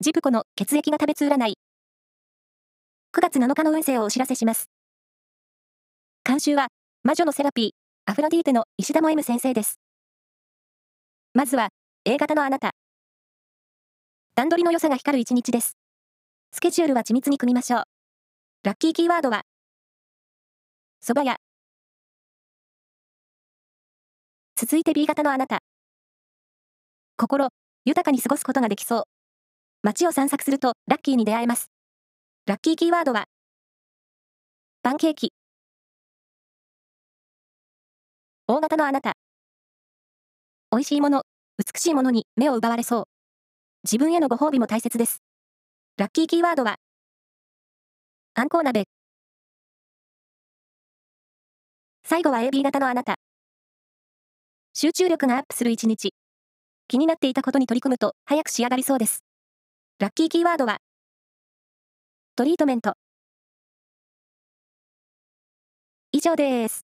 ジプコの血液が食べつ占い。9月7日の運勢をお知らせします。監修は、魔女のセラピー、アフロディーテの石田も M 先生です。まずは、A 型のあなた。段取りの良さが光る一日です。スケジュールは緻密に組みましょう。ラッキーキーワードは、蕎麦屋。続いて B 型のあなた。心、豊かに過ごすことができそう。街を散策するとラッキーに出会えます。ラッキーキーワードは、パンケーキ。大型のあなた。美味しいもの、美しいものに目を奪われそう。自分へのご褒美も大切です。ラッキーキーワードは、あんこう鍋。最後は AB 型のあなた。集中力がアップする一日。気になっていたことに取り組むと早く仕上がりそうです。ラッキーキーワードは、トリートメント。以上です。